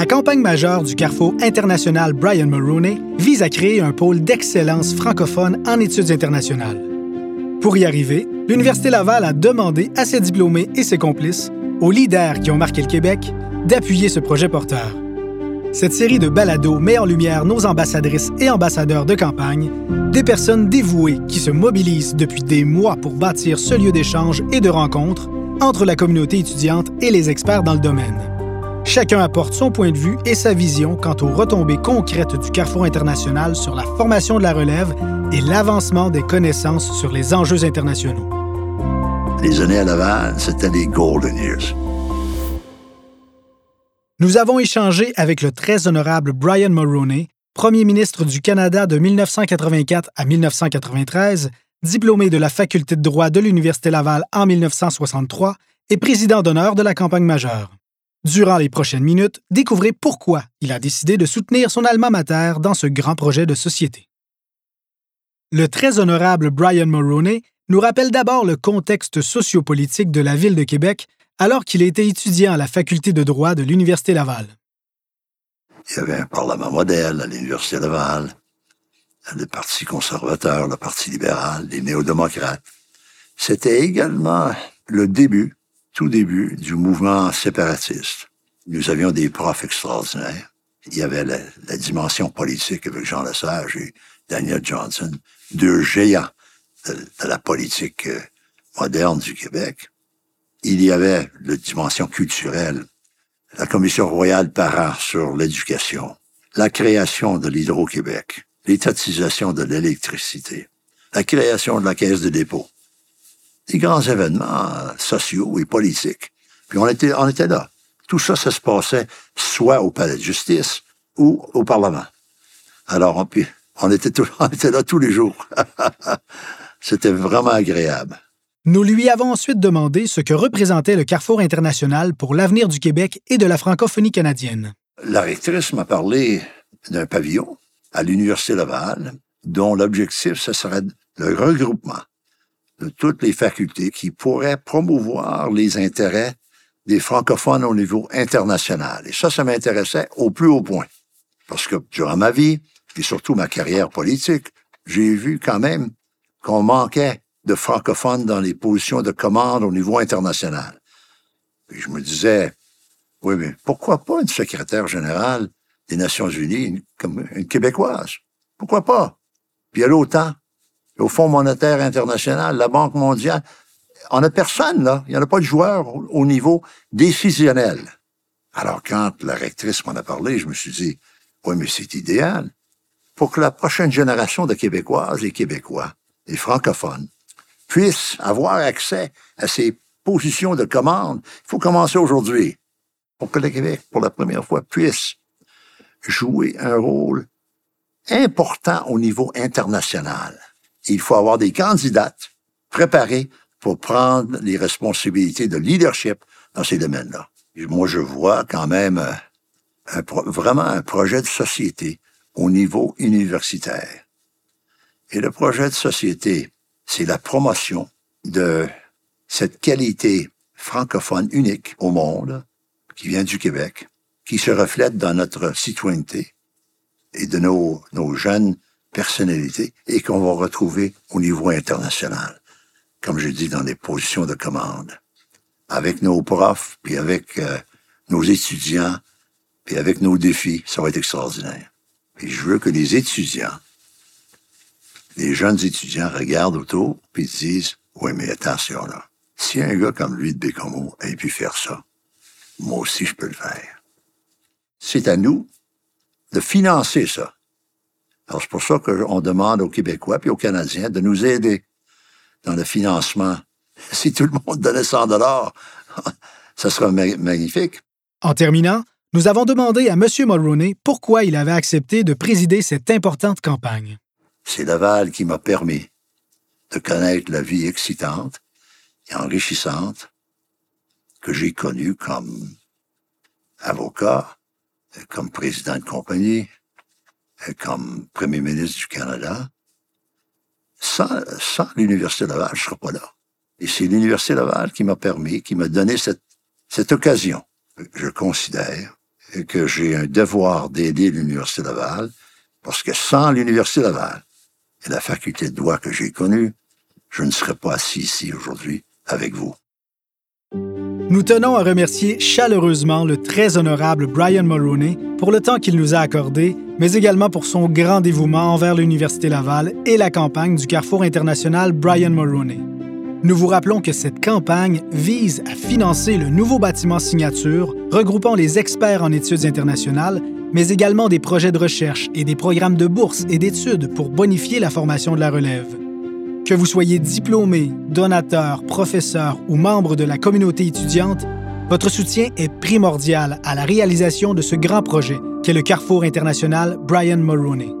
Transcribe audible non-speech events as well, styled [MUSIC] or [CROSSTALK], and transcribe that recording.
La campagne majeure du Carrefour international Brian Mulroney vise à créer un pôle d'excellence francophone en études internationales. Pour y arriver, l'Université Laval a demandé à ses diplômés et ses complices, aux leaders qui ont marqué le Québec, d'appuyer ce projet porteur. Cette série de balados met en lumière nos ambassadrices et ambassadeurs de campagne, des personnes dévouées qui se mobilisent depuis des mois pour bâtir ce lieu d'échange et de rencontre entre la communauté étudiante et les experts dans le domaine. Chacun apporte son point de vue et sa vision quant aux retombées concrètes du Carrefour international sur la formation de la relève et l'avancement des connaissances sur les enjeux internationaux. Les années à Laval, c'était les golden years. Nous avons échangé avec le très honorable Brian Mulroney, premier ministre du Canada de 1984 à 1993, diplômé de la faculté de droit de l'Université Laval en 1963 et président d'honneur de la campagne majeure. Durant les prochaines minutes, découvrez pourquoi il a décidé de soutenir son alma mater dans ce grand projet de société. Le très honorable Brian Mulroney nous rappelle d'abord le contexte sociopolitique de la ville de Québec alors qu'il était étudiant à la faculté de droit de l'Université Laval. Il y avait un parlement modèle à l'Université Laval, le Parti conservateur, le Parti libéral, les néo-démocrates. C'était également le début, tout début, du mouvement séparatiste. Nous avions des profs extraordinaires. Il y avait la, dimension politique avec Jean Lesage et Daniel Johnson, deux géants de, la politique euh, moderne du Québec il y avait la dimension culturelle, la Commission royale par sur l'éducation, la création de l'Hydro-Québec, l'étatisation de l'électricité, la création de la Caisse de dépôt, des grands événements sociaux et politiques. Puis on était, on était là. Tout ça, ça se passait soit au palais de justice ou au Parlement. Alors, on, on, était, [LAUGHS] on était là tous les jours. [LAUGHS] C'était vraiment agréable. Nous lui avons ensuite demandé ce que représentait le Carrefour international pour l'avenir du Québec et de la francophonie canadienne. La rectrice m'a parlé d'un pavillon à l'Université Laval, dont l'objectif, ce serait le regroupement de toutes les facultés qui pourraient promouvoir les intérêts des francophones au niveau international. Et ça, ça m'intéressait au plus haut point. Parce que durant ma vie, et surtout ma carrière politique, j'ai vu quand même qu'on manquait de francophones dans les positions de commande au niveau international. Puis je me disais, oui, mais pourquoi pas une secrétaire générale des Nations Unies comme une Québécoise? Pourquoi pas? Puis a l'OTAN, au Fonds monétaire international, la Banque mondiale. On n'a personne, là. Il n'y en a pas de joueurs au niveau décisionnel. Alors, quand la rectrice m'en a parlé, je me suis dit, oui, mais c'est idéal. Pour que la prochaine génération de Québécoises et Québécois, et francophones, puissent avoir accès à ces positions de commande, il faut commencer aujourd'hui pour que le Québec, pour la première fois, puisse jouer un rôle important au niveau international. Il faut avoir des candidates préparées pour prendre les responsabilités de leadership dans ces domaines-là. Moi, je vois quand même euh, vraiment un projet de société au niveau universitaire. Et le projet de société c'est la promotion de cette qualité francophone unique au monde, qui vient du Québec, qui se reflète dans notre citoyenneté et de nos, nos jeunes personnalités et qu'on va retrouver au niveau international, comme je dis, dans des positions de commande, avec nos profs, puis avec euh, nos étudiants, puis avec nos défis, ça va être extraordinaire. Et je veux que les étudiants les jeunes étudiants regardent autour puis disent Oui, mais attention là. Si un gars comme lui de Bécomo a pu faire ça, moi aussi je peux le faire. C'est à nous de financer ça. Alors c'est pour ça qu'on demande aux Québécois puis aux Canadiens de nous aider dans le financement. [LAUGHS] Si tout le monde donnait 100 dollars, [LAUGHS] ça serait magnifique. En terminant, nous avons demandé à M. Mulroney pourquoi il avait accepté de présider cette importante campagne. C'est Laval qui m'a permis de connaître la vie excitante et enrichissante que j'ai connue comme avocat, comme président de compagnie, comme premier ministre du Canada. Sans, l'Université Laval, je ne serais pas là. Et c'est l'Université Laval qui m'a permis, qui m'a donné cette, cette occasion. Je considère que j'ai un devoir d'aider l'Université Laval, parce que sans l'Université Laval et la faculté de droit que j'ai connue, je ne serais pas assis ici aujourd'hui avec vous. Nous tenons à remercier chaleureusement le très honorable Brian Mulroney pour le temps qu'il nous a accordé, mais également pour son grand dévouement envers l'Université Laval et la campagne du Carrefour international Brian Mulroney. Nous vous rappelons que cette campagne vise à financer le nouveau bâtiment signature regroupant les experts en études internationales, mais également des projets de recherche et des programmes de bourse et d'études pour bonifier la formation de la relève. Que vous soyez diplômé, donateur, professeur ou membre de la communauté étudiante, votre soutien est primordial à la réalisation de ce grand projet qu'est le Carrefour international Brian Mulroney.